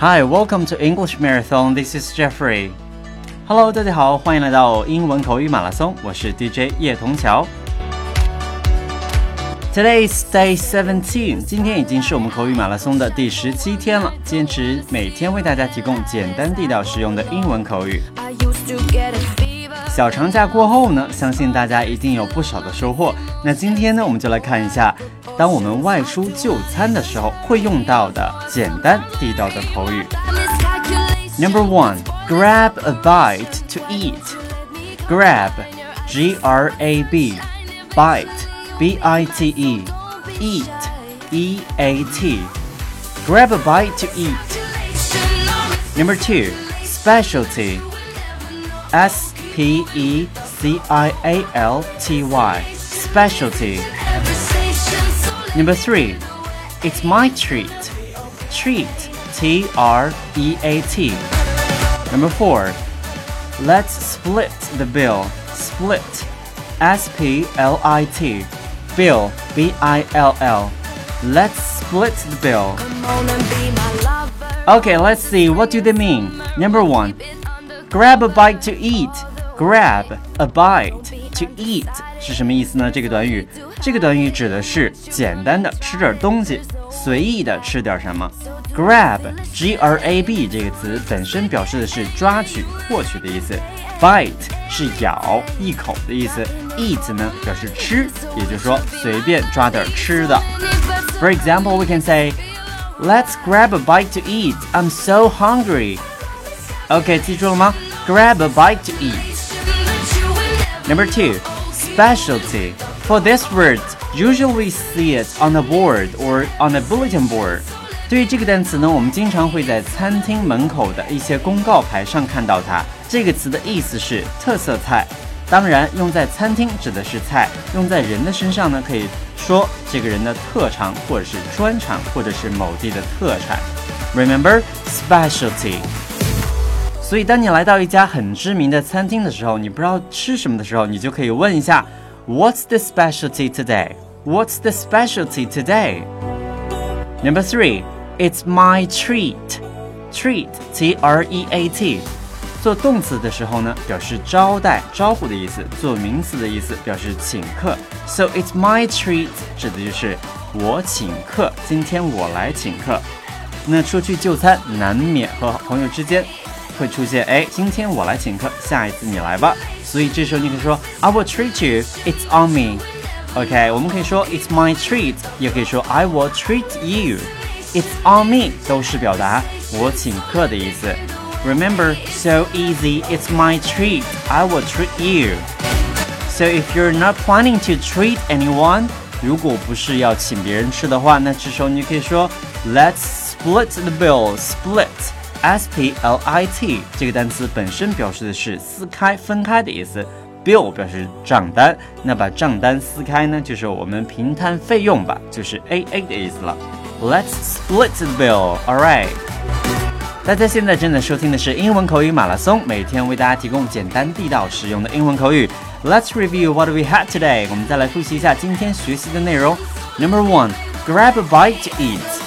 Hi, welcome to English Marathon. This is Jeffrey. Hello，大家好，欢迎来到英文口语马拉松，我是 DJ 叶童桥。Today is day seventeen，今天已经是我们口语马拉松的第十七天了，坚持每天为大家提供简单地道实用的英文口语。I used to get it. 小长假过后呢，相信大家一定有不少的收获。那今天呢，我们就来看一下。当我们外出就餐的时候会用到的简单地道的口语。Number one, grab a bite to eat. Grab, G-R-A-B, bite, B-I-T-E, eat, E-A-T. Grab a bite to eat. Number two, specialty. S-P-E-C-I-A-L-T-Y. Specialty. Number three, it's my treat. Treat, T R E A T. Number four, let's split the bill. Split, S P L I T. Bill, B I L L. Let's split the bill. Okay, let's see. What do they mean? Number one, grab a bite to eat. Grab a bite to eat 是什么意思呢？这个短语，这个短语指的是简单的吃点东西，随意的吃点什么。Grab，G-R-A-B 这个词本身表示的是抓取、获取的意思。Bite 是咬一口的意思。Eat 呢表示吃，也就是说随便抓点吃的。For example, we can say, "Let's grab a bite to eat. I'm so hungry." OK，记住了吗？Grab a bite to eat. Number two, specialty. For this word, usually see it on a board or on a bulletin board. 对于这个单词呢，我们经常会在餐厅门口的一些公告牌上看到它。这个词的意思是特色菜，当然用在餐厅指的是菜，用在人的身上呢，可以说这个人的特长或者是专长，或者是某地的特产。Remember specialty. 所以，当你来到一家很知名的餐厅的时候，你不知道吃什么的时候，你就可以问一下，What's the specialty today? What's the specialty today? Number three, it's my treat. Treat, T-R-E-A-T. 做动词的时候呢，表示招待、招呼的意思；做名词的意思，表示请客。So it's my treat 指的就是我请客，今天我来请客。那出去就餐，难免和朋友之间。会出现，哎，今天我来请客，下一次你来吧。所以这时候你可以说，I will treat you. It's on me. OK，我们可以说 It's my treat，也可以说 I will treat you. It's on me 都是表达我请客的意思。Remember, so easy. It's my treat. I will treat you. So if you're not planning to treat anyone，如果不是要请别人吃的话，那这时候你可以说 Let's split the bill. Split. S P L I T 这个单词本身表示的是撕开、分开的意思。Bill 表示账单，那把账单撕开呢，就是我们平摊费用吧，就是 A A 的意思了。Let's split the bill. Alright。大家现在正在收听的是英文口语马拉松，每天为大家提供简单地道、实用的英文口语。Let's review what we had today。我们再来复习一下今天学习的内容。Number one, grab a bite to eat.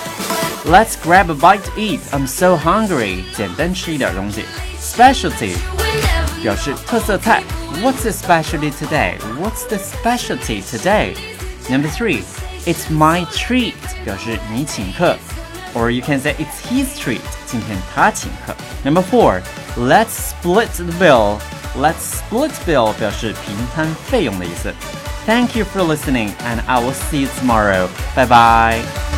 Let's grab a bite to eat. I'm so hungry. 简单吃一点东西。Specialty 表示特色菜。What's the specialty today? What's the specialty today? Number three, it's my treat 表示你请客。Or you can say it's his treat. 今天他请客。Number four, let's split the bill. Let's split bill 表示平摊费用的意思。Thank you for listening, and I will see you tomorrow. Bye bye.